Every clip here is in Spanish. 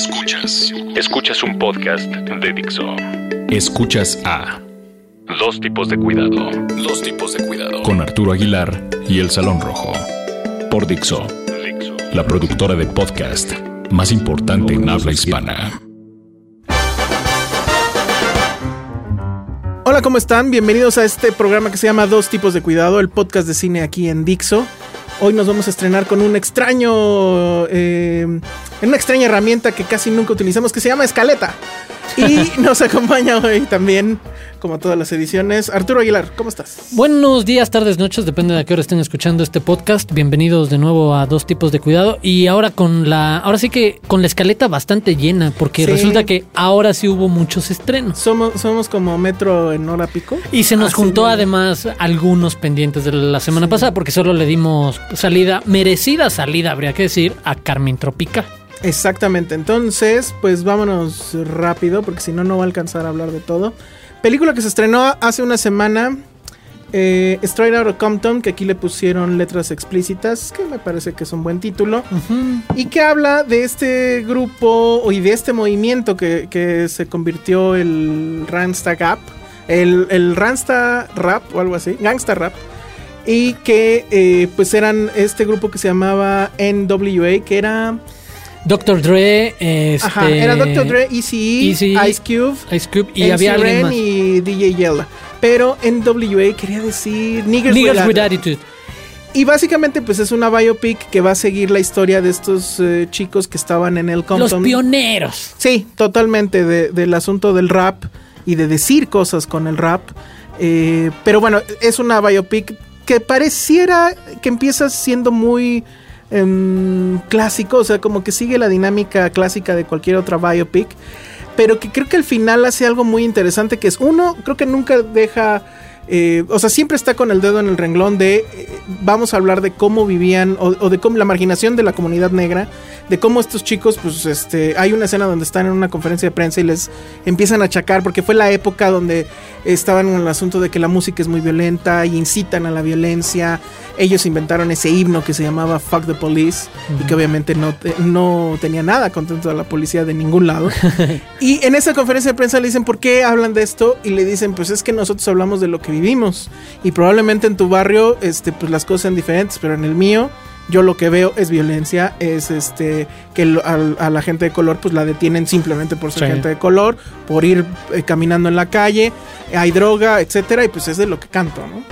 Escuchas. Escuchas un podcast de Dixo. Escuchas a Dos tipos de cuidado. Dos tipos de cuidado con Arturo Aguilar y El Salón Rojo. Por Dixo, Dixo. la productora de podcast más importante en habla hispana. Hola, ¿cómo están? Bienvenidos a este programa que se llama Dos tipos de cuidado, el podcast de cine aquí en Dixo. Hoy nos vamos a estrenar con un extraño, eh, una extraña herramienta que casi nunca utilizamos que se llama escaleta. Y nos acompaña hoy también, como todas las ediciones, Arturo Aguilar. ¿Cómo estás? Buenos días, tardes, noches, depende de a qué hora estén escuchando este podcast. Bienvenidos de nuevo a Dos Tipos de Cuidado. Y ahora con la, ahora sí que con la escaleta bastante llena, porque Sí. resulta que ahora sí hubo muchos estrenos. Somos, somos como metro en hora pico. Y se nos Así juntó de- además algunos pendientes de la semana pasada, porque solo le dimos salida, merecida salida, habría que decir, a Carmen Tropical. Exactamente, entonces, pues vámonos rápido, porque si no, no va a alcanzar a hablar de todo. Película que se estrenó hace una semana, eh, Straight Outta Compton, que aquí le pusieron letras explícitas, que me parece que es un buen título, y que habla de este grupo y de este movimiento que, que se convirtió el Rangsta Gap, el, el Rap o algo así, Gangsta Rap. Y que eh, pues eran este grupo que se llamaba NWA, que era Dr. Dre, este, Ajá, era Dr. Dre, Eazy-E, Eazy-E, Ice Cube, Ice Cube y MC había alguien Ren más. y DJ Yella. Pero NWA quería decir Niggers, Niggas with Attitude. Y básicamente pues es una biopic que va a seguir la historia de estos eh, chicos que estaban en el Los Compton. pioneros. Sí, totalmente de- del asunto del rap y de decir cosas con el rap. Eh, pero bueno, es una biopic que pareciera que empieza siendo muy em, clásico, o sea, como que sigue la dinámica clásica de cualquier otra biopic, pero que creo que al final hace algo muy interesante que es, uno, creo que nunca deja... eh, o sea, siempre está con el dedo en el renglón de eh, vamos a hablar de cómo vivían o, o de cómo la marginación de la comunidad negra, de cómo estos chicos, pues, este, hay una escena donde están en una conferencia de prensa y les empiezan a achacar porque fue la época donde estaban en el asunto de que la música es muy violenta y incitan a la violencia. Ellos inventaron ese himno que se llamaba Fuck the Police y que obviamente no, no tenía nada contento a la policía de ningún lado. Y en esa conferencia de prensa le dicen, ¿por qué hablan de esto? Y le dicen, pues es que nosotros hablamos de lo que vivimos. Y probablemente en tu barrio, este, pues las cosas sean diferentes, pero en el mío, yo lo que veo es violencia, es este, que a, la gente de color, pues la detienen simplemente por ser Sí. gente de color, por ir eh, caminando en la calle, hay droga, etcétera, y pues es de lo que canto, ¿no?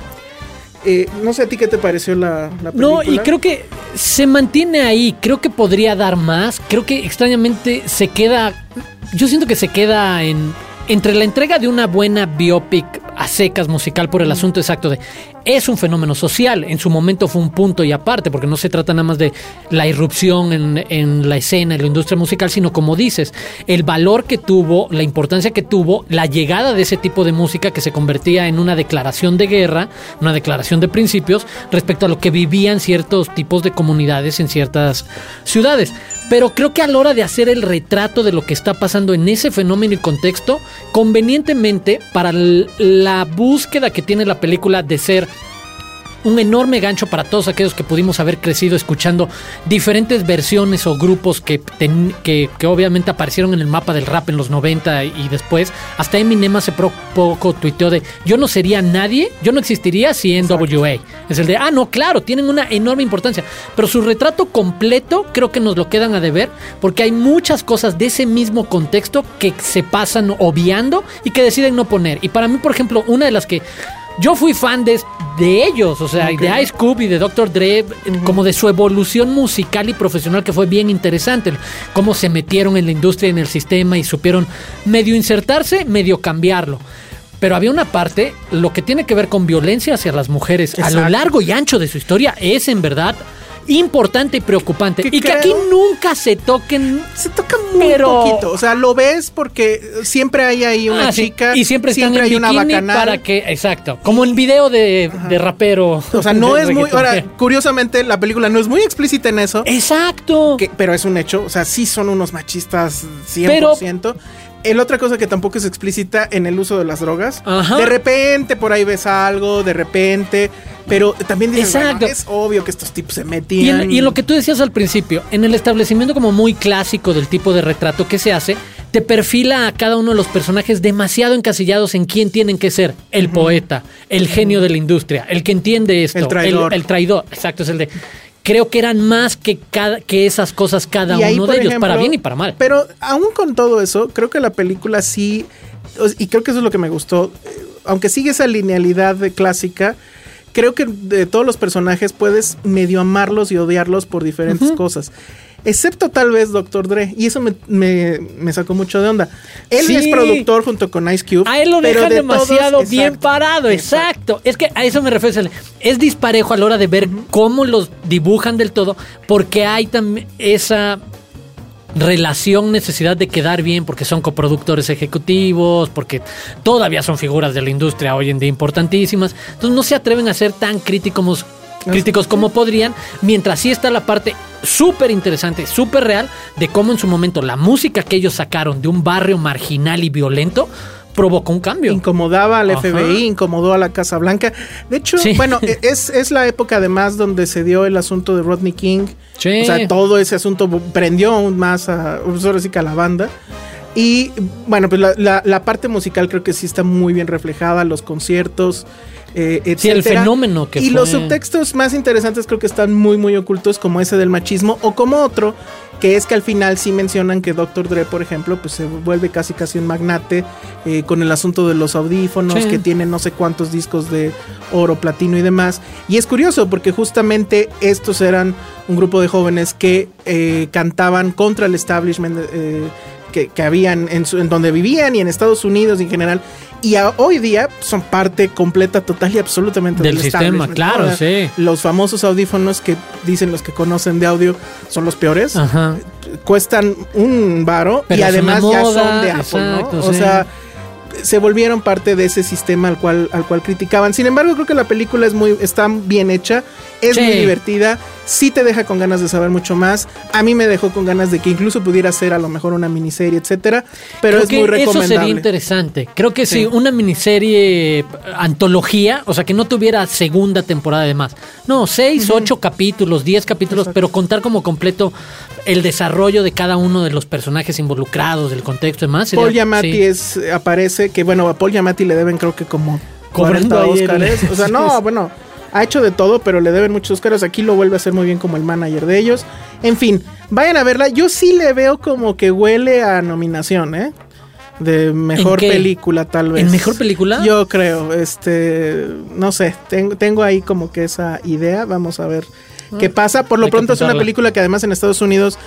Eh, no sé a ti qué te pareció la, la película. No, y creo que se mantiene ahí. Creo que podría dar más. Creo que extrañamente se queda. Yo siento que se queda en. Entre la entrega de una buena biopic a secas musical por el asunto exacto de es un fenómeno social, en su momento fue un punto y aparte, porque no se trata nada más de la irrupción en, en la escena, en la industria musical, sino como dices, el valor que tuvo, la importancia que tuvo, la llegada de ese tipo de música que se convertía en una declaración de guerra, una declaración de principios respecto a lo que vivían ciertos tipos de comunidades en ciertas ciudades. Pero creo que a la hora de hacer el retrato de lo que está pasando en ese fenómeno y contexto, convenientemente para la búsqueda que tiene la película de ser un enorme gancho para todos aquellos que pudimos haber crecido escuchando diferentes versiones o grupos que, ten- que, que obviamente aparecieron en el mapa del rap en los 90 y después. Hasta Eminem hace poco tuiteó de yo no sería nadie, yo no existiría si NWA. Es el de, ah, no, claro, tienen una enorme importancia. Pero su retrato completo creo que nos lo quedan a deber porque hay muchas cosas de ese mismo contexto que se pasan obviando y que deciden no poner. Y para mí, por ejemplo, una de las que yo fui fan de, de ellos, o sea, de Ice Cube y de Dr. Dre, como de su evolución musical y profesional que fue bien interesante, cómo se metieron en la industria, en el sistema y supieron medio insertarse, medio cambiarlo. Pero había una parte, lo que tiene que ver con violencia hacia las mujeres a lo largo y ancho de su historia es en verdad importante y preocupante. Que y que aquí nunca se toquen Se toca muy Pero- poquito. O sea, lo ves porque siempre hay ahí una Ah, sí. chica. y siempre están en hay una bacanal. para que exacto como en video de, de rapero O sea, no es muy. Ahora, curiosamente, la película no es muy explícita en eso. exacto que- pero es un hecho. O sea, sí son unos machistas 100%. El otra cosa que tampoco es explícita en el uso de las drogas. Ajá. De repente por ahí ves algo, de repente. Pero también dices, bueno, es obvio que estos tipos se y metían. en, y en lo que tú decías al principio, en el establecimiento como muy clásico del tipo de retrato que se hace, te perfila a cada uno de los personajes demasiado encasillados en quién tienen que ser. El poeta, el genio de la industria, el que entiende esto. El traidor. El, traidor, exacto, es el de... Creo que eran más que, cada, que esas cosas cada uno de ellos, ejemplo, para bien y para mal. Pero aún con todo eso, creo que la película sí, y creo que eso es lo que me gustó, eh, aunque sigue esa linealidad clásica, creo que de todos los personajes puedes medio amarlos y odiarlos por diferentes cosas. Excepto tal vez Dr. Dre. Y eso me, me- me sacó mucho de onda. Él Sí. es productor junto con Ice Cube. A él lo dejan de demasiado todos- bien exacto, parado, exacto. Es que a eso me refiero. Es disparejo a la hora de ver cómo los dibujan del todo, porque hay también esa relación, necesidad de quedar bien, porque son coproductores ejecutivos, porque todavía son figuras de la industria hoy en día importantísimas. Entonces no se atreven a ser tan críticos, críticos como podrían, mientras sí está la parte súper interesante, súper real, de cómo en su momento la música que ellos sacaron de un barrio marginal y violento provocó un cambio. Incomodaba al Ajá. FBI, incomodó a la Casa Blanca. De hecho, Sí. bueno, e- es, es la época además donde se dio el asunto de Rodney King. Sí. O sea, todo ese asunto prendió aún más a, pues, ahora sí que a la banda. Y bueno, pues la, la- la parte musical creo que sí está muy bien reflejada, los conciertos, eh, Sí, el fenómeno que Y fue. los subtextos más interesantes creo que están muy, muy ocultos, como ese del machismo, o como otro, que es que al final sí mencionan que Dr. Dre, por ejemplo, pues se vuelve casi casi un magnate eh, con el asunto de los audífonos, Sí. que tiene no sé cuántos discos de oro, platino y demás. Y es curioso porque justamente estos eran un grupo de jóvenes que eh, cantaban contra el establishment eh, que, que habían en, su- en donde vivían y en Estados Unidos en general. Y a- hoy día son parte completa, total y absolutamente Del del, sistema, claro, sí. Los famosos audífonos que dicen los que conocen de audio son los peores. Ajá. Cuestan un varo Pero y además ya son de Apple, exacto, ¿no? O sí. sea, se volvieron parte de ese sistema al cual, al cual criticaban. Sin embargo, creo que la película es muy, está bien hecha, es Sí. muy divertida, sí te deja con ganas de saber mucho más. A mí me dejó con ganas de que incluso pudiera ser a lo mejor una miniserie, etcétera. Pero Creo es que muy eso recomendable. sería interesante. Creo que sí. Una miniserie eh, antología, o sea, que no tuviera segunda temporada de más. No, seis, ocho capítulos, diez capítulos, pero contar como completo el desarrollo de cada uno de los personajes involucrados, del contexto y demás. sería- Paul Giamatti sí. es, aparece, que bueno, a Paul Giamatti le deben creo que como Cobrando 40 ahí el-. O sea, no, bueno, ha hecho de todo, pero le deben muchos Óscares. Aquí lo vuelve a hacer muy bien como el manager de ellos. En fin, vayan a verla. Yo sí le veo como que huele a nominación, ¿eh? De mejor película, tal vez. ¿En mejor película? Yo creo, este, no sé, tengo, tengo ahí como que esa idea. Vamos a ver qué pasa. Por lo hay pronto es una película que además en Estados Unidos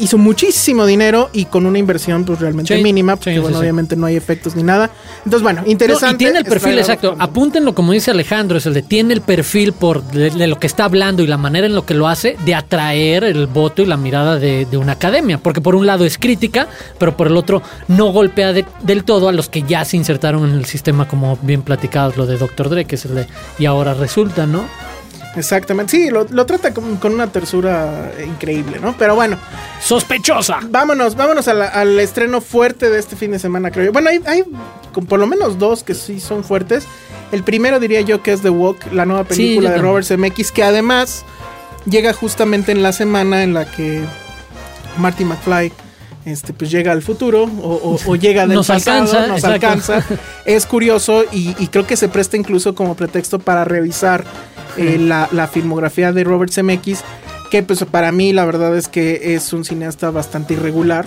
hizo muchísimo dinero y con una inversión pues realmente Sí, mínima, porque sí, bueno, sí. obviamente no hay efectos ni nada. Entonces, bueno, No, interesante. y tiene el perfil, exacto. con- Apúntenlo, como dice Alejandro, es el de tiene el perfil por de, de lo que está hablando y la manera en lo que lo hace de atraer el voto y la mirada de, de una academia. Porque por un lado es crítica, pero por el otro no golpea de- del todo a los que ya se insertaron en el sistema, como bien platicados, lo de Dr. Dre, que es el de y ahora resulta, ¿no? Exactamente, sí, lo, lo trata con, con una tersura increíble, ¿no? Pero bueno, ¡Sospechosa! vámonos, vámonos la- al estreno fuerte de este fin de semana, creo yo. Bueno, hay, hay con por lo menos dos que sí son fuertes. El primero diría yo que es The Walk, la nueva película de Robert Zemeckis, que además llega justamente en la semana en la que Marty McFly este, pues llega al futuro o, llega del pasado, nos alcanza. Es curioso y, creo que se presta incluso como pretexto para revisar eh, la, la, filmografía de Robert Zemeckis, que pues para mí la verdad es que es un cineasta bastante irregular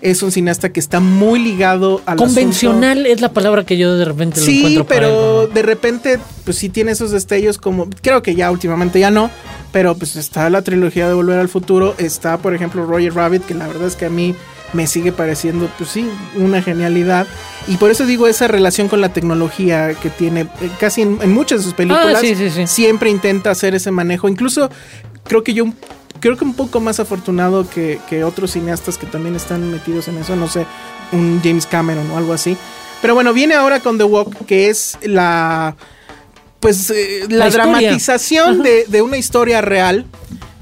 es un cineasta que está muy ligado a Convencional es la palabra que yo de repente sí, encuentro. Sí, pero de repente, pues sí tiene esos destellos como. Creo que ya últimamente ya no. Pero pues está la trilogía de Volver al Futuro. Está, por ejemplo, Roger Rabbit, que la verdad es que a mí me sigue pareciendo, pues sí, una genialidad. Y por eso digo esa relación con la tecnología que tiene eh, casi en, muchas de sus películas. Ah, siempre intenta hacer ese manejo. Incluso creo que yo creo que un poco más afortunado que, otros cineastas que también están metidos en eso, no sé, un James Cameron o algo así. Pero bueno, viene ahora con The Walk, que es la pues eh, la, dramatización de, una historia real.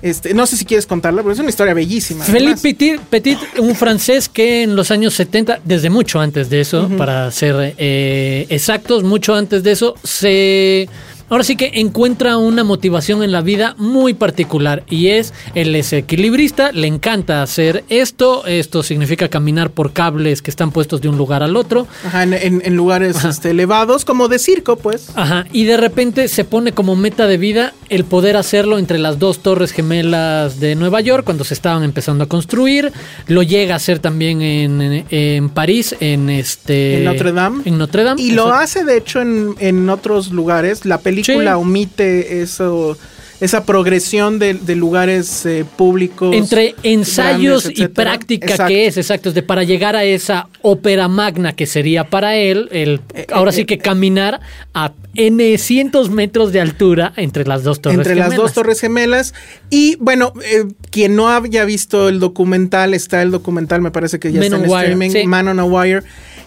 Este, no sé si quieres contarla, pero es una historia bellísima. Philippe Petit, un francés que en los años 70, desde mucho antes de eso, para ser eh, exactos, mucho antes de eso, se ahora sí que encuentra una motivación en la vida muy particular y es el es equilibrista, le encanta hacer esto, esto significa caminar por cables que están puestos de un lugar al otro. Ajá, en, lugares este, elevados, como de circo, pues. Ajá, y de repente se pone como meta de vida el poder hacerlo entre las dos torres gemelas de Nueva York cuando se estaban empezando a construir, lo llega a hacer también en, París, en este... En Notre Dame. En Notre Dame. Y lo hace de hecho en, en otros lugares, la película película omite eso esa progresión de, lugares eh, públicos. Entre ensayos y práctica que es, exacto, de para llegar a esa ópera magna que sería para él, el, eh, ahora sí eh, que caminar a N cientos metros de altura entre las dos torres entre gemelas. las dos torres gemelas. Y bueno, quien no haya visto el documental, está el documental, me parece que ya está en streaming, Man on a Wire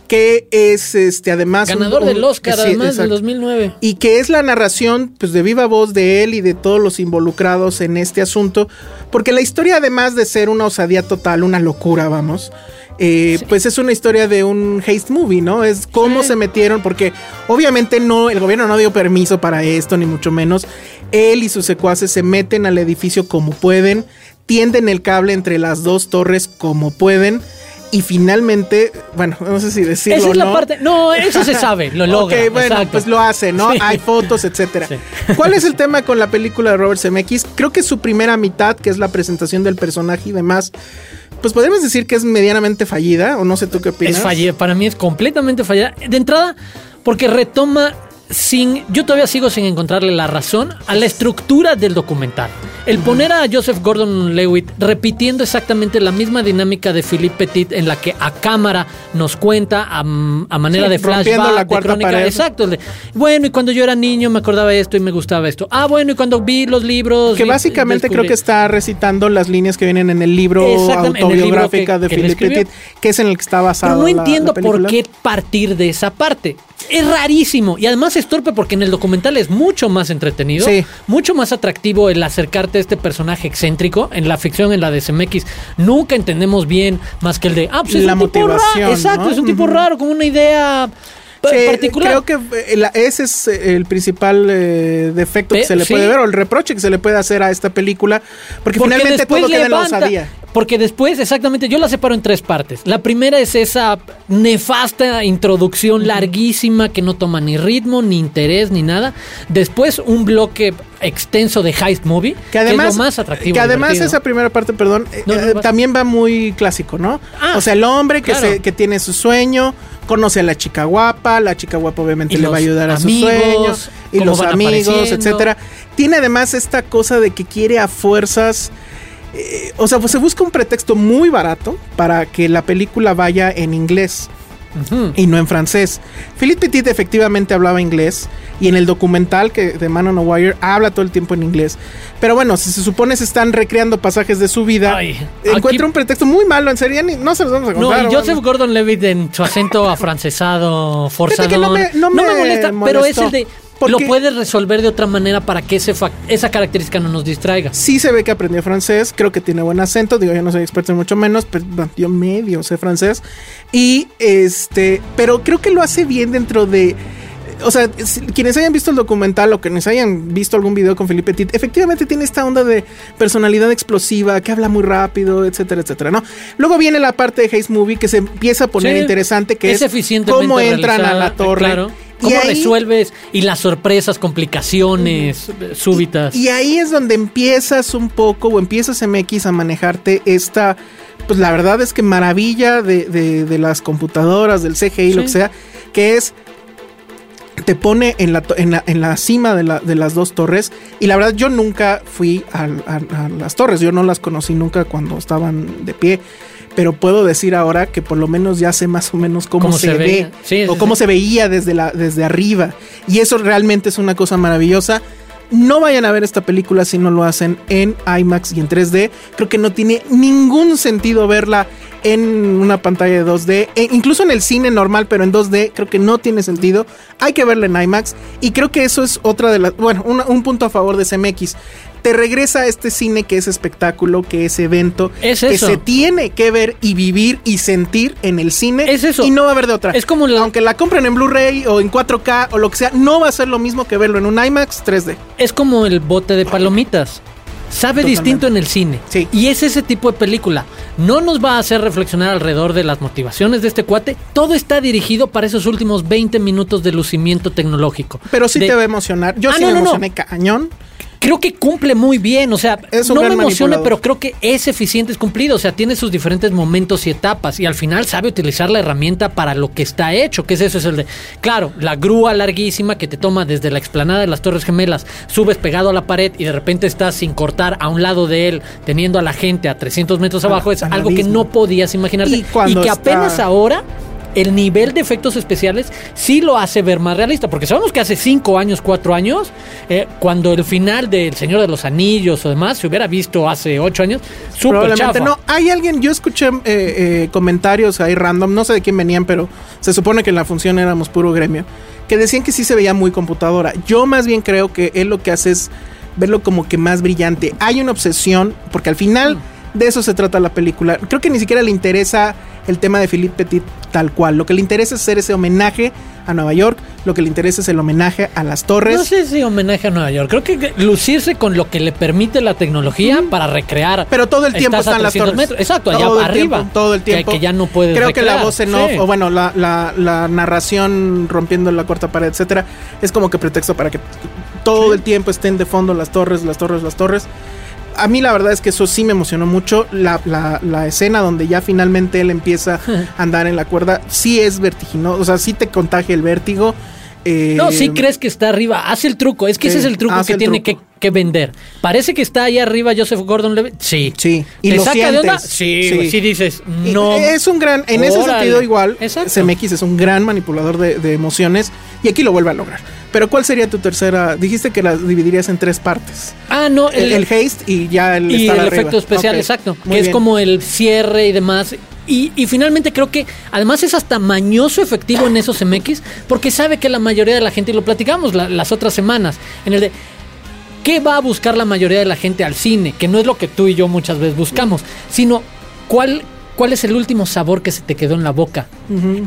que es este además ganador del Oscar además del 2009 y que es la narración pues de viva voz de él y de todos los involucrados en este asunto porque la historia además de ser una osadía total una locura vamos eh, pues es una historia de un haste movie, ¿no? Es cómo se metieron, porque obviamente no, el gobierno no dio permiso para esto, ni mucho menos. Él y sus secuaces se meten al edificio como pueden, tienden el cable entre las dos torres como pueden y finalmente, bueno, no sé si decirlo. Esa es la parte. No, eso se sabe, lo logra. Ok, bueno, pues lo hace, ¿no? Hay fotos, etcétera. ¿Cuál es el tema con la película de Robert Zemeckis? Creo que su primera mitad, que es la presentación del personaje y demás, pues podemos decir que es medianamente fallida, o no sé tú qué opinas. Es fallida, para mí es completamente fallida. De entrada, porque retoma sin, yo todavía sigo sin encontrarle la razón a la estructura del documental. El poner a Joseph Gordon-Lewitt repitiendo exactamente la misma dinámica de Philippe Petit en la que a cámara nos cuenta a, manera de flashback, la de Exacto. bueno, y cuando yo era niño me acordaba esto y me gustaba esto. Ah, bueno, y cuando vi los libros... Que básicamente creo que está recitando las líneas que vienen en el libro autobiográfica de Philippe Petit, que es en el que está basado. Pero no entiendo por qué partir de esa parte. Es rarísimo. Y además es torpe porque en el documental es mucho más entretenido, mucho más atractivo el acercarte a este personaje excéntrico. En la ficción, en la de CMX, nunca entendemos bien más que el de, ah, pues es la un tipo raro. Exacto, es un tipo raro, con una idea particular. Creo que eh, ese es eh, el principal eh, defecto que se le puede ver o el reproche que se le puede hacer a esta película, porque, finalmente todo queda en la osadía. Porque después, exactamente, yo la separo en tres partes. La primera es esa nefasta introducción larguísima que no toma ni ritmo, ni interés, ni nada. Después un bloque extenso de heist movie, que además es lo más atractivo. Que además esa primera parte, perdón, eh, eh, también va muy clásico, ¿no? Ah, o sea, el hombre que, se, que tiene su sueño, conoce a la chica guapa, la chica guapa obviamente le va a ayudar a sus sueños, y los amigos, etcétera. Tiene además esta cosa de que quiere a fuerzas eh, o sea, pues se busca un pretexto muy barato para que la película vaya en inglés. Y no en francés. Philippe Petit efectivamente hablaba inglés. Y en el documental que de Man on a Wire habla todo el tiempo en inglés. Pero bueno, si se supone se están recreando pasajes de su vida, encuentra un pretexto muy malo. En serio, no se los vamos a contar. No, y Joseph Gordon Levitt en su acento afrancesado, forzado. No me, no, me, molesta, pero es el de Porque- lo puedes resolver de otra manera para que ese esa característica no nos distraiga. Sí se ve que aprendió francés, creo que tiene buen acento, digo, yo no soy experto en mucho menos, pero bueno, yo medio sé francés. Y este, pero creo que lo hace bien dentro de o sea, quienes hayan visto el documental o quienes hayan visto algún video con Felipe Petit, efectivamente tiene esta onda de personalidad explosiva, que habla muy rápido, etcétera, etcétera, ¿no? Luego viene la parte de Haze Movie que se empieza a poner Sí, interesante, que es, eficientemente cómo entran a la torre. claro. Y ¿Cómo ahí- resuelves? Y las sorpresas, complicaciones eh, súbitas. Y ahí es donde empiezas un poco, o empiezas MX a manejarte esta, pues la verdad es que maravilla de, de- de las computadoras, del CGI, lo que sea, que es, te pone en la, en la, en la cima de, la- de las dos torres. Y la verdad yo nunca fui a las torres, yo no las conocí nunca cuando estaban de pie. Pero puedo decir ahora que por lo menos ya sé más o menos cómo, Cómo se, se ve. Sí, o sí, cómo sí. se veía desde, la, desde arriba. Y eso realmente es una cosa maravillosa. No vayan a ver esta película si no lo hacen en IMAX y en 3D. Creo que no tiene ningún sentido verla en una pantalla de 2D. e incluso en el cine normal, pero en 2D, creo que no tiene sentido. Hay que verla en IMAX. Y creo que eso es otra de las. Bueno, una- un punto a favor de CMX. Te regresa a este cine que es espectáculo, que es evento, Es que se tiene que ver y vivir y sentir en el cine. Es eso. Y no va a haber de otra. Es como la- Aunque la compren en Blu-ray o en 4K o lo que sea, no va a ser lo mismo que verlo en un IMAX 3D. Es como el bote de palomitas. Sabe Totalmente. distinto en el cine. Sí. Y es ese tipo de película. No nos va a hacer reflexionar alrededor de las motivaciones de este cuate. Todo está dirigido para esos últimos 20 minutos de lucimiento tecnológico. Pero sí De- te va a emocionar. Yo Ah, sí no, me no, no. emocioné cañón. Creo que cumple muy bien, o sea, no me emociona, pero creo que es eficiente, es cumplido, o sea, tiene sus diferentes momentos y etapas y al final sabe utilizar la herramienta para lo que está hecho, que es eso, es el de, claro, la grúa larguísima que te toma desde la explanada de las Torres Gemelas, subes pegado a la pared y de repente estás sin cortar a un lado de él, teniendo a la gente a 300 metros abajo, es al algo que no podías imaginarte Y que está- apenas ahora el nivel de efectos especiales sí lo hace ver más realista, porque sabemos que hace 5 años, 4 años, eh, cuando el final del Señor de los Anillos o demás se hubiera visto hace 8 años, súper chafa. no. Hay alguien, yo escuché eh, eh, comentarios ahí random, no sé de quién venían, pero se supone que en la función éramos puro gremio, que decían que sí se veía muy computadora. Yo más bien creo que él lo que hace es verlo como que más brillante. Hay una obsesión, porque al final de eso se trata la película. Creo que ni siquiera le interesa el tema de Philippe Petit tal cual. Lo que le interesa es hacer ese homenaje a Nueva York, lo que le interesa es el homenaje a las torres. No sé si homenaje a Nueva York. Creo que lucirse con lo que le permite la tecnología para recrear. Pero todo el tiempo están las 300 torres. metros. Exacto, allá Todo el arriba. tiempo, todo el tiempo. Que, ya no puedes Creo que la voz en off, Sí. o bueno, la, la- la narración rompiendo la cuarta pared, etcétera, es como que pretexto para que todo el tiempo estén de fondo las torres, las torres, las torres. A mí la verdad es que eso sí me emocionó mucho. La, la- la escena donde ya finalmente él empieza a andar en la cuerda, sí es vertiginoso, o sea, sí te contagia el vértigo. eh, No, sí crees que está arriba. Hace el truco. Es que ese es el truco que tiene que, truco. Que vender. Parece que está ahí arriba Joseph Gordon Levitt. Sí. Sí, y ¿Te lo saca de onda? Sí, Sí. dices, no. Es un gran, en ese sentido igual, Exacto. CMX es un gran manipulador de, de emociones y aquí lo vuelve a lograr. Pero ¿cuál sería tu tercera? Dijiste que la dividirías en tres partes. Ah, no. El, el haste y ya el y estar el arriba. efecto especial, exacto. muy Que es como el cierre y demás. Y, y finalmente creo que además es hasta mañoso efectivo en esos MX porque sabe que la mayoría de la gente, y lo platicamos la- las otras semanas, en el de ¿qué va a buscar la mayoría de la gente al cine? Que no es lo que tú y yo muchas veces buscamos, sino cuál, cuál es el último sabor que se te quedó en la boca.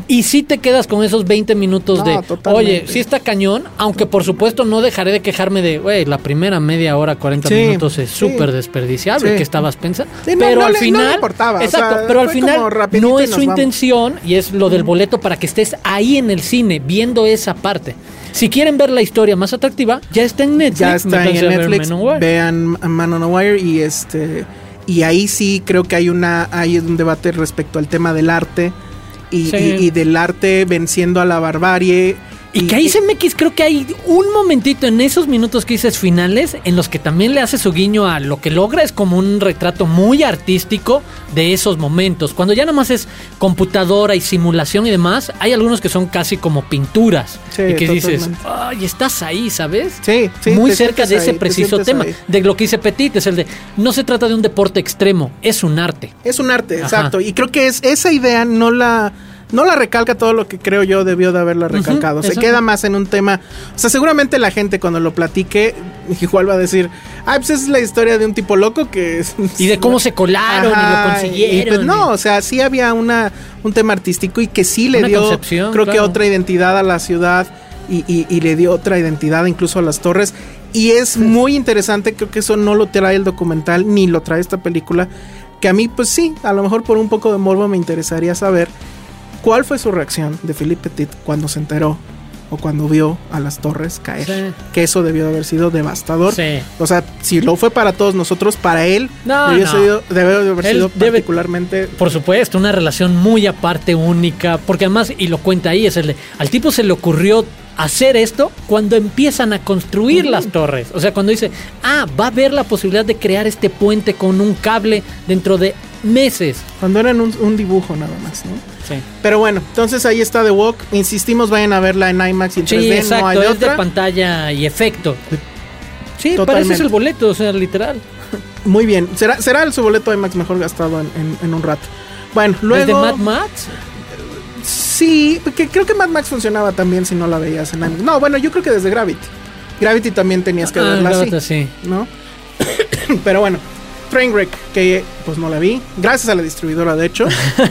Y si te quedas con esos 20 minutos No, de, totalmente. oye, sí está cañón, aunque por supuesto no dejaré de quejarme de, güey, la primera media hora, 40 Sí, minutos es sí. súper desperdiciable, Sí. que estabas pensando. Pero al final, exacto, pero al final no es su vamos. intención y es lo del boleto para que estés ahí en el cine viendo esa parte. Si quieren ver la historia más atractiva, ya está en Netflix. ya está en Netflix. Men on Wire. Vean Man on a Wire y este y ahí sí creo que hay una hay un debate respecto al tema del arte y, Sí. y- y del arte venciendo a la barbarie. Y que ahí CMX creo que hay un momentito en esos minutos que dices finales en los que también le hace su guiño a lo que logra es como un retrato muy artístico de esos momentos. Cuando ya nada más es computadora y simulación y demás, hay algunos que son casi como pinturas. Sí, y que dices, ay, estás ahí, ¿sabes? Sí, sí, Muy cerca de ese ahí, preciso tema. ahí. De lo que dice Petit, es el de, no se trata de un deporte extremo, es un arte. Es un arte, Ajá. exacto. Y creo que es esa idea no la no la recalca todo lo que creo yo debió de haberla recalcado. Se queda más en un tema. O sea, seguramente la gente cuando lo platique, igual va a decir, ay, pues es la historia de un tipo loco que. Y de cómo se colaron y lo consiguieron. y pues no, o sea, sí había una, un tema artístico y que sí le dio, creo que otra identidad a la ciudad y, y- y le dio otra identidad incluso a las torres. Y es muy interesante, creo que eso no lo trae el documental ni lo trae esta película. Que a mí, pues sí, a lo mejor por un poco de morbo me interesaría saber cuál fue su reacción de Philippe Petit cuando se enteró o cuando vio a las torres caer. Sí. Que eso debió de haber sido devastador. Sí. O sea, si lo fue para todos nosotros, para él No, debió, no. sido- debió de haber Él sido debe- particularmente Por supuesto, una relación muy aparte, única, porque además, y lo cuenta ahí, es el de, al tipo se le ocurrió hacer esto cuando empiezan a construir las torres. O sea, cuando dice, ah, va a haber la posibilidad de crear este puente con un cable dentro de meses. Cuando eran un, un dibujo nada más, ¿no? Sí, Pero bueno, entonces ahí está The Walk. Insistimos, vayan a verla en IMAX y en 3D, Sí, no hay exacto, es de pantalla y efecto. Sí, Totalmente. es el boleto, o sea, literal. Muy bien. Será, será su boleto IMAX mejor gastado en, en- en un rato. Bueno, luego. ¿Es de Mad Max? Sí, porque creo que Mad Max funcionaba también si no la veías en IMAX. No, bueno, yo creo que desde Gravity. Gravity también tenías que Ah, verla la así. sí. ¿no? Pero bueno, Trainwreck, que pues no la vi, gracias a la distribuidora de hecho.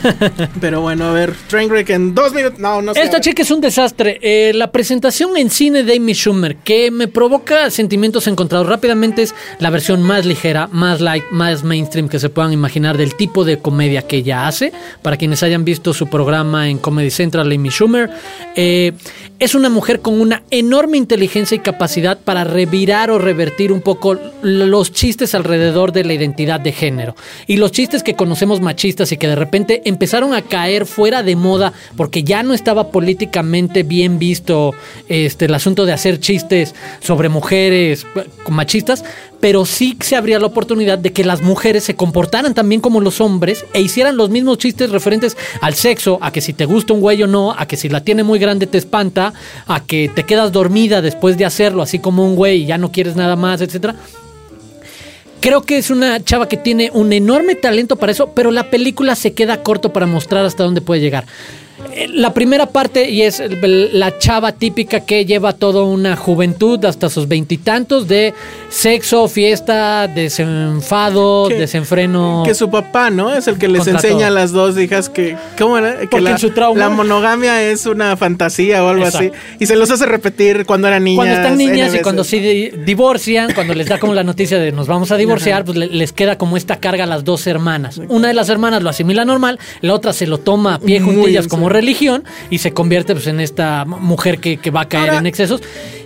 Pero bueno, a ver, Trainwreck en dos minutos, no, no sé. Esta chica es un desastre. Eh, la presentación en cine de Amy Schumer, que me provoca sentimientos encontrados rápidamente, es la versión más ligera, más light, más mainstream que se puedan imaginar del tipo de comedia que ella hace. Para quienes hayan visto su programa en Comedy Central, Amy Schumer, eh, es una mujer con una enorme inteligencia y capacidad para revirar o revertir un poco los chistes alrededor de la identidad de género. Y los chistes que conocemos machistas y que de repente empezaron a caer fuera de moda porque ya no estaba políticamente bien visto este, el asunto de hacer chistes sobre mujeres eh, machistas, pero sí se abría la oportunidad de que las mujeres se comportaran también como los hombres e hicieran los mismos chistes referentes al sexo, a que si te gusta un güey o no, a que si la tiene muy grande te espanta, a que te quedas dormida después de hacerlo, así como un güey y ya no quieres nada más, etcétera. Creo que es una chava que tiene un enorme talento para eso, pero la película se queda corto para mostrar hasta dónde puede llegar. La primera parte, y es la chava típica que lleva toda una juventud hasta sus veintitantos de sexo, fiesta, desenfado, Que- desenfreno. Que su papá, ¿no? Es el que les enseña todo. a las dos hijas que. ¿Cómo era? Que Porque la, su trauma- la monogamia es una fantasía o algo Exacto. así. Y se los hace repetir cuando eran niñas. Cuando están niñas y cuando se di- divorcian, cuando les da como la noticia de nos vamos a divorciar, pues le- les queda como esta carga a las dos hermanas. Una de las hermanas lo asimila normal, la otra se lo toma a pie juntillas como. Religión y se convierte pues en esta mujer que, que va a caer Ahora- en excesos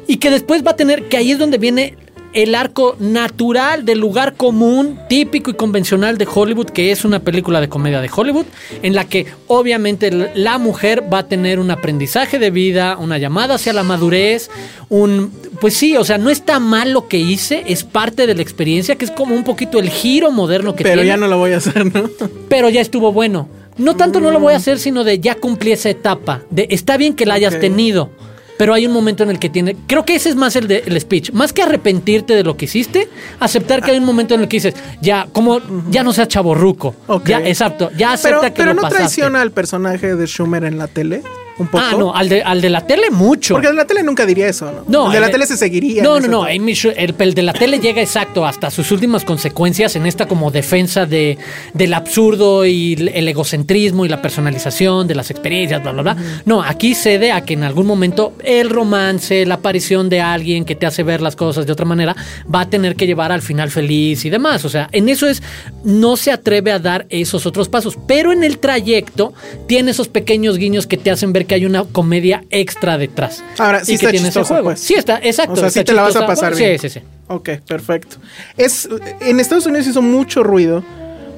y que después va a tener, que ahí es donde viene el arco natural del lugar común, típico y convencional de Hollywood, que es una película de comedia de Hollywood, en la que obviamente la mujer va a tener un aprendizaje de vida, una llamada hacia la madurez, un... Pues sí, o sea, no está mal lo que hice, es parte de la experiencia, que es como un poquito el giro moderno que Pero tiene ya no lo voy a hacer, ¿no? pero ya estuvo bueno. No tanto no lo voy a hacer, sino de ya cumplí esa etapa. De está bien que la hayas tenido, pero hay un momento en el que tiene. Creo que ese es más el de el speech. Más que arrepentirte de lo que hiciste, aceptar que hay un momento en el que dices, ya, como, ya no seas chaborruco. Ok. Ya, exacto, ya acepta Pero, que pero lo no pasaste. traiciona al personaje de Schumer en la tele. Un poco. Ah, no, al de, al de la tele mucho. Porque en la tele nunca diría eso, ¿no? No, el de la el- tele se seguiría. No, no, no. el, el de la tele llega exacto hasta sus últimas consecuencias en esta como defensa de, del absurdo y el el egocentrismo y la personalización de las experiencias, bla, bla, bla. No, aquí cede a que en algún momento el romance, la aparición de alguien que te hace ver las cosas de otra manera, va a tener que llevar al final feliz y demás. O sea, en eso es, no se atreve a dar esos otros pasos, pero en el trayecto tiene esos pequeños guiños que te hacen ver que hay una comedia extra detrás. Ahora, sí y está que tiene ese chistosa, juego. pues. Sí, está, exacto. O sea, sí te la vas a pasar Bueno, bien. Sí, sí, sí. Ok, perfecto. Es, en Estados Unidos hizo mucho ruido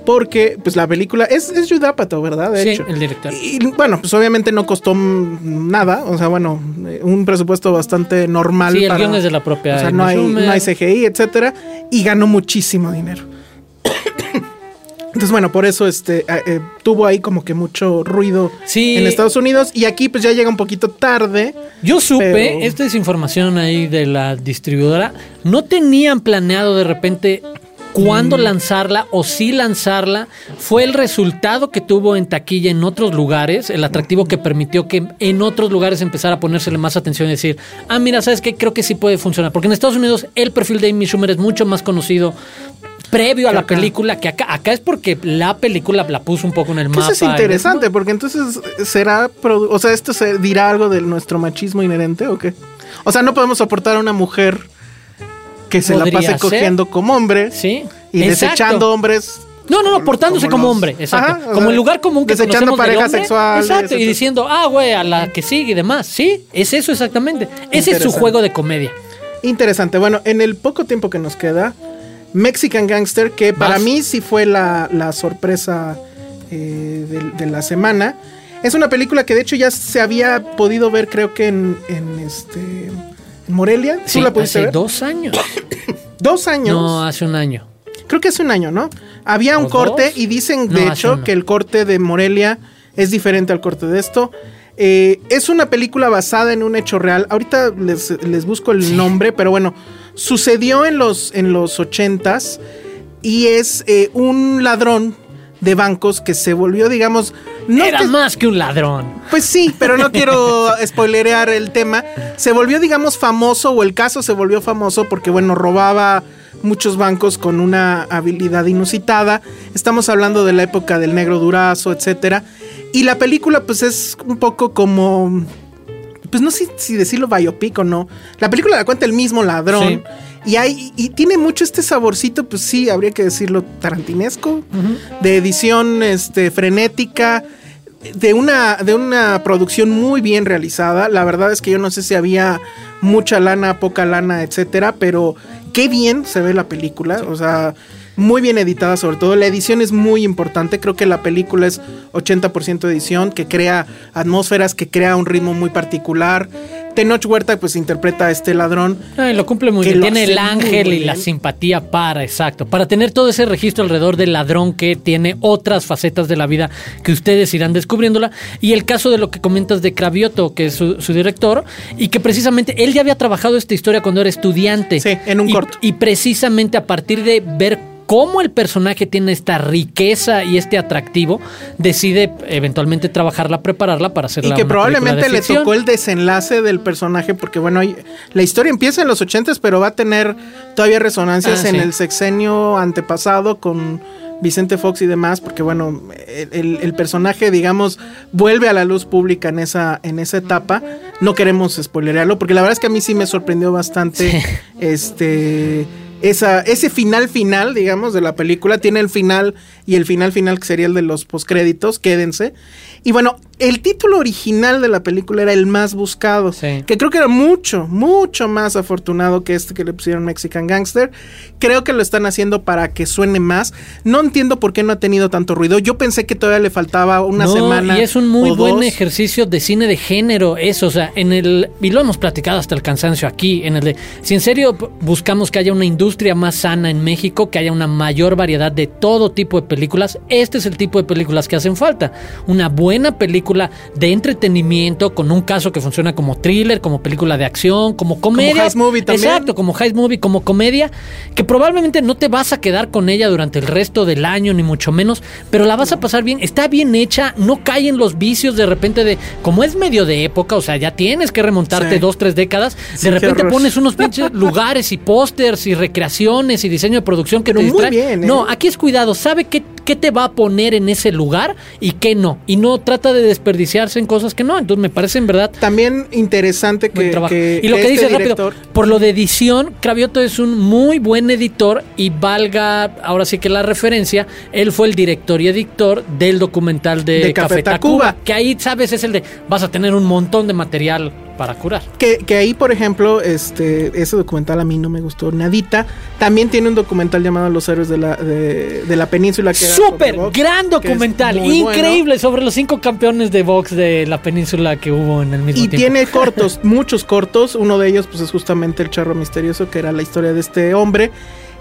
porque pues la película es, es Judd Apatow, ¿verdad? De Sí, hecho. el director. Y bueno, pues obviamente no costó nada, o sea, bueno, eh, un presupuesto bastante normal. Sí, el guion es de la propia O sea, no hay, no hay CGI, etcétera, y ganó muchísimo dinero. Entonces, bueno, por eso este eh, eh, tuvo ahí como que mucho ruido Sí. en Estados Unidos y aquí pues ya llega un poquito tarde. Yo supe, Pero- esta es información ahí de la distribuidora, no tenían planeado de repente cuándo Mm. lanzarla o si lanzarla, fue el resultado que tuvo en taquilla en otros lugares, el atractivo que permitió que en otros lugares empezara a ponérsele más atención y decir, ah, mira, ¿sabes qué? Creo que sí puede funcionar. Porque en Estados Unidos el perfil de Amy Schumer es mucho más conocido previo a la acá. película que acá. Acá es porque la película la puso un poco en el mapa. eso es interesante, porque entonces será, o sea, esto se dirá algo de nuestro machismo inherente o qué? O sea, no podemos soportar a una mujer que se la pase ser. cogiendo como hombre Sí. y exacto. desechando hombres. No, no, no, portándose como como, los- hombre, exacto. Ajá, como sea, el lugar común que desechando conocemos del parejas hombre, sexuales, Exacto, y diciendo, ah, güey, a la que sigue y demás. Sí, es eso exactamente. Ese es su juego de comedia. Interesante. Bueno, en el poco tiempo que nos queda, Mexican Gangster, que para mí sí fue la, la sorpresa eh, de, de la semana. Es una película que de hecho ya se había podido ver, creo que en, en este en Morelia. ¿Tú Sí, la pudiste hace ver? dos años. Dos años. No, hace un año. Creo que hace un año, ¿no? Había un ¿O corte dos? y dicen, de hecho, que el corte de Morelia es diferente al corte de esto. Eh, es una película basada en un hecho real. Ahorita les, les busco el nombre, pero bueno, sucedió en los, en los 80s y es eh, un ladrón de bancos que se volvió, digamos, no Era que- más que un ladrón. pues sí, pero no quiero spoilerear el tema. Se volvió, digamos, famoso, o el caso se volvió famoso porque, bueno, robaba muchos bancos con una habilidad inusitada. Estamos hablando de la época del negro durazo, etcétera. Y la película, pues, es un poco como. Pues no sé si decirlo biopic o no. La película la cuenta el mismo ladrón. Y, hay, y tiene mucho este saborcito, pues sí, habría que decirlo tarantinesco, de edición este, frenética, de una, de una producción muy bien realizada. La verdad es que yo no sé si había mucha lana, poca lana, etcétera, pero qué bien se ve la película. O sea, muy bien editada, sobre todo. La edición es muy importante. Creo que la película es 80% edición, que crea atmósferas, que crea un ritmo muy particular. Tenoch Huerta, pues interpreta a este ladrón. Ay, lo cumple muy bien. Tiene el ángel y la simpatía para, exacto. Para tener todo ese registro alrededor del ladrón que tiene otras facetas de la vida que ustedes irán descubriéndola. Y el caso de lo que comentas de Cravioto, que es su, su director, y que precisamente él ya había trabajado esta historia cuando era estudiante. Sí, en un Y- corto. Y precisamente a partir de ver cómo el personaje tiene esta riqueza y este atractivo, decide eventualmente trabajarla, prepararla para hacerla Y que una probablemente de le tocó el desenlace del personaje, porque bueno, hay- la historia empieza en los 80s, pero va a tener todavía resonancias Ah, en sí. el sexenio antepasado con Vicente Fox y demás, porque bueno, el, el- el personaje, digamos, vuelve a la luz pública en esa, en esa etapa. No queremos spoilerearlo, porque la verdad es que a mí sí me sorprendió bastante Sí. este esa, ese final final, digamos, de la película. Tiene el final y el final final que sería el de los postcréditos, quédense. Y bueno, el título original de la película era el más buscado, Sí. que creo que era mucho, mucho más afortunado que este que le pusieron Mexican Gangster. Creo que lo están haciendo para que suene más. No entiendo por qué no ha tenido tanto ruido. Yo pensé que todavía le faltaba una No, semana. Y es un muy buen dos. ejercicio de cine de género, eso, o sea, en el, y lo hemos platicado hasta el cansancio aquí, en el de, si en serio buscamos que haya una industria más sana en México, que haya una mayor variedad de todo tipo de películas, este es el tipo de películas que hacen falta. Una buena película de entretenimiento, con un caso que funciona como thriller, como película de acción, como comedia. Heist Movie también. Exacto, como Heist Movie, como comedia, que probablemente no te vas a quedar con ella durante el resto del año, ni mucho menos, pero la vas a pasar bien. Está bien hecha, no cae en los vicios de repente de, como es medio de época, o sea, ya tienes que remontarte Sí. dos, tres décadas, Sí, de repente pones unos pinches lugares y pósters y recreaciones y diseño de producción que Pero te distraen. bien, ¿eh? No, aquí es cuidado, sabe qué, qué te va a poner en ese lugar y qué no. Y no trata de desperdiciarse en cosas que no. Entonces me parece en verdad También interesante que, y lo que este dice director- rápido, por lo de edición, Cravioto es un muy buen editor y valga ahora sí que la referencia, él fue el director y editor del documental de, De Café Tacuba. Tacuba, que ahí sabes es el de vas a tener un montón de material para curar. Que, que ahí, por ejemplo, este, ese documental a mí no me gustó nadita. También tiene un documental llamado Los héroes de la, de, de la península. que Súper, gran documental, muy bueno. increíble sobre los cinco campeones de box de la península que hubo en el mismo Y tiempo. tiene cortos, muchos cortos. Uno de ellos, pues, es justamente El Charro Misterioso, que era la historia de este hombre.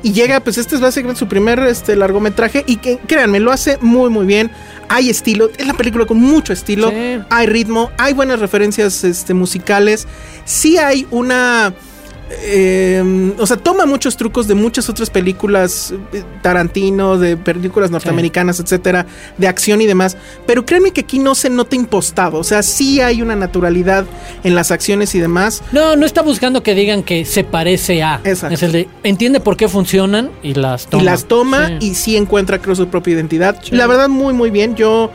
Y llega, pues, este es básicamente su primer este, largometraje. Y que, créanme, lo hace muy, muy bien. Hay estilo, es la película con mucho estilo. Sí. Hay ritmo, hay buenas referencias este, musicales. Sí hay una eh, o sea, toma muchos trucos de muchas otras películas, eh, Tarantino, de películas norteamericanas, etcétera, de acción y demás. Pero créanme que aquí no se nota impostado. O sea, sí hay una naturalidad en las acciones y demás. No, no está buscando que digan que se parece a. Exacto. Es el de entiende por qué funcionan y las toma. Y las toma Sí. y sí encuentra, creo, su propia identidad. La verdad, muy, muy bien. Yo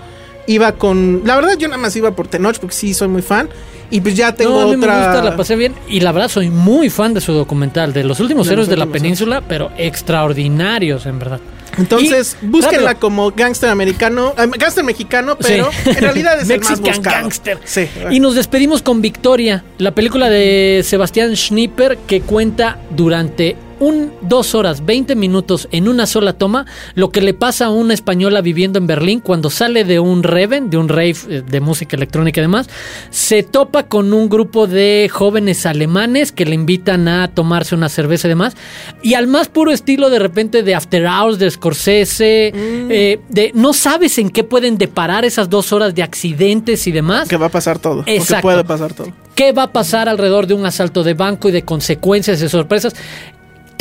iba con. La verdad, yo nada más iba por Tenoch porque sí soy muy fan. Y pues ya tengo no, a mí otra. me gusta, la pasé bien. Y la verdad, soy muy fan de su documental, de los últimos De héroes los de la península, pero extraordinarios, en verdad. Entonces, Y, búsquenla rápido, como gángster americano, eh, gángster mexicano, pero Sí. en realidad es el más Mexican buscado. Gangster. Sí. Y nos despedimos con Victoria, la película de Sebastián Schnipper que cuenta durante un dos horas 20 minutos en una sola toma lo que le pasa a una española viviendo en Berlín cuando sale de un Reven, de un rave eh, de música electrónica y demás, se topa con un grupo de jóvenes alemanes que le invitan a tomarse una cerveza y demás y al más puro estilo de repente de After Hours de Scorsese, eh, de no sabes en qué pueden deparar esas dos horas de accidentes y demás. Que va a pasar todo. Exacto. puede pasar todo. ¿Qué va a pasar alrededor de un asalto de banco y de consecuencias y sorpresas?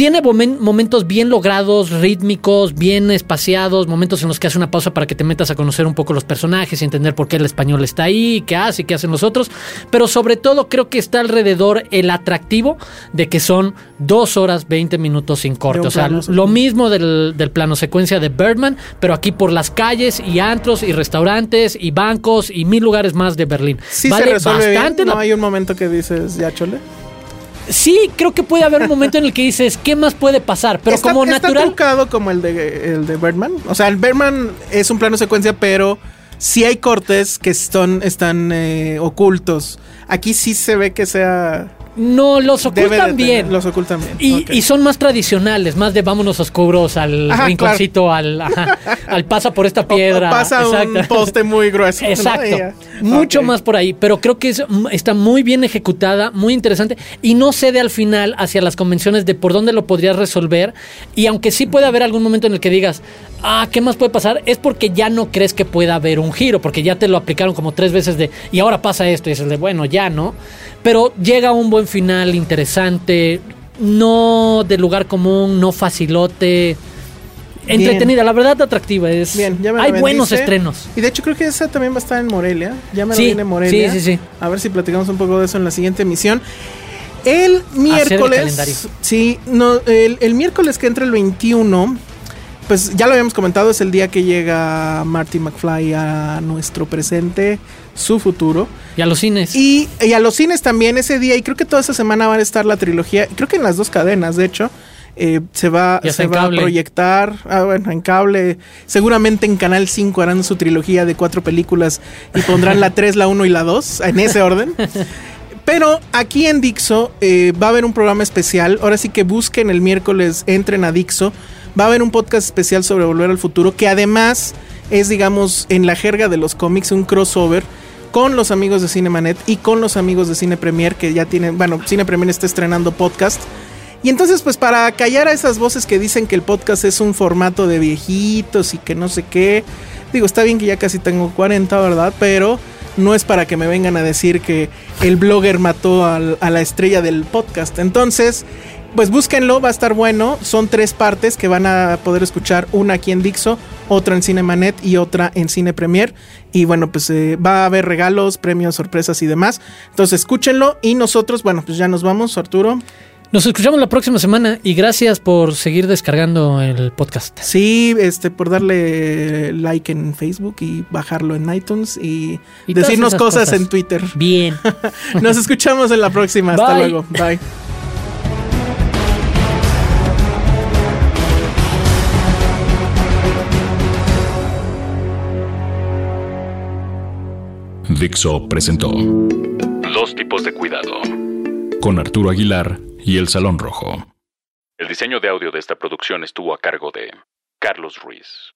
Tiene momen- momentos bien logrados, rítmicos, bien espaciados, momentos en los que hace una pausa para que te metas a conocer un poco los personajes y entender por qué el español está ahí, qué hace, qué hacen los otros. Pero sobre todo creo que está alrededor el atractivo de que son dos horas 20 minutos sin corte. O sea, plano lo mismo del, del plano secuencia de Birdman, pero aquí por las calles y antros y restaurantes y bancos y mil lugares más de Berlín. Sí vale se resuelve bien. bastante No la hay un momento que dices, ya chole. Sí, creo que puede haber un momento en el que dices, ¿qué más puede pasar? Pero está, como está natural. trucado como el de, el de Birdman. O sea, el Birdman es un plano secuencia, pero sí hay cortes que son, están eh, ocultos. Aquí sí se ve que sea... No, los ocultan bien. Los ocultan bien. Y, y son más tradicionales, más de vámonos oscuros al Ajá, rinconcito, al, ajá, al pasa por esta O- o piedra. pasa un poste muy grueso. Exacto. Mucho más por ahí, pero creo que es- mm, está muy bien ejecutada, muy interesante y no cede al final hacia las convenciones de por dónde lo podrías resolver. Y aunque sí puede haber algún momento en el que digas, ah, ¿qué más puede pasar? Es porque ya no crees que pueda haber un giro, porque ya te lo aplicaron como tres veces de, y ahora pasa esto, y es el de, bueno, ya, ¿no? Pero llega un buen final interesante, no de lugar común, no facilote. Bien. Entretenida, la verdad atractiva es. Bien, ya me Hay buenos estrenos. Y de hecho creo que esa también va a estar en Morelia. Ya me Sí, la viene Morelia. sí, sí, sí. A ver si platicamos un poco de eso en la siguiente emisión. El miércoles. Sí, no, el, el miércoles que entra el 21. Pues ya lo habíamos comentado, es el día que llega Marty McFly a nuestro presente, su futuro. Y a los cines. Y, y a los cines también ese día, y creo que toda esa semana va a estar la trilogía, creo que en las dos cadenas, de hecho, eh, se va, se va a proyectar, ah, bueno, en cable, seguramente en Canal 5 harán su trilogía de cuatro películas y pondrán la 3, la 1 y la 2, en ese orden. Pero aquí en Dixo eh, va a haber un programa especial. Ahora sí que busquen el miércoles, entren a Dixo. Va a haber un podcast especial sobre Volver al Futuro que además es, digamos, en la jerga de los cómics, un crossover con los amigos de Cinemanet y con los amigos de Cine Premier que ya tienen, bueno, Cine Premier está estrenando podcast. Y entonces, pues para callar a esas voces que dicen que el podcast es un formato de viejitos y que no sé qué, digo, está bien que ya casi tengo 40, ¿verdad? Pero no es para que me vengan a decir que el blogger mató a la estrella del podcast. Entonces, pues búsquenlo, va a estar bueno. Son tres partes que van a poder escuchar, una aquí en Dixo, otra en Cinemanet y otra en Cine Premier. Y bueno, pues eh, va a haber regalos, premios, sorpresas y demás. Entonces, escúchenlo y nosotros, bueno, pues ya nos vamos, Arturo. Nos escuchamos la próxima semana y gracias por seguir descargando el podcast. Sí, este, por darle like en Facebook y bajarlo en iTunes y, decirnos cosas, cosas. en Twitter. Bien. Nos escuchamos en la próxima. Hasta Bye. luego. Bye. Dixo presentó Dos tipos de cuidado. con Arturo Aguilar y El Salón Rojo. El diseño de audio de esta producción estuvo a cargo de Carlos Ruiz.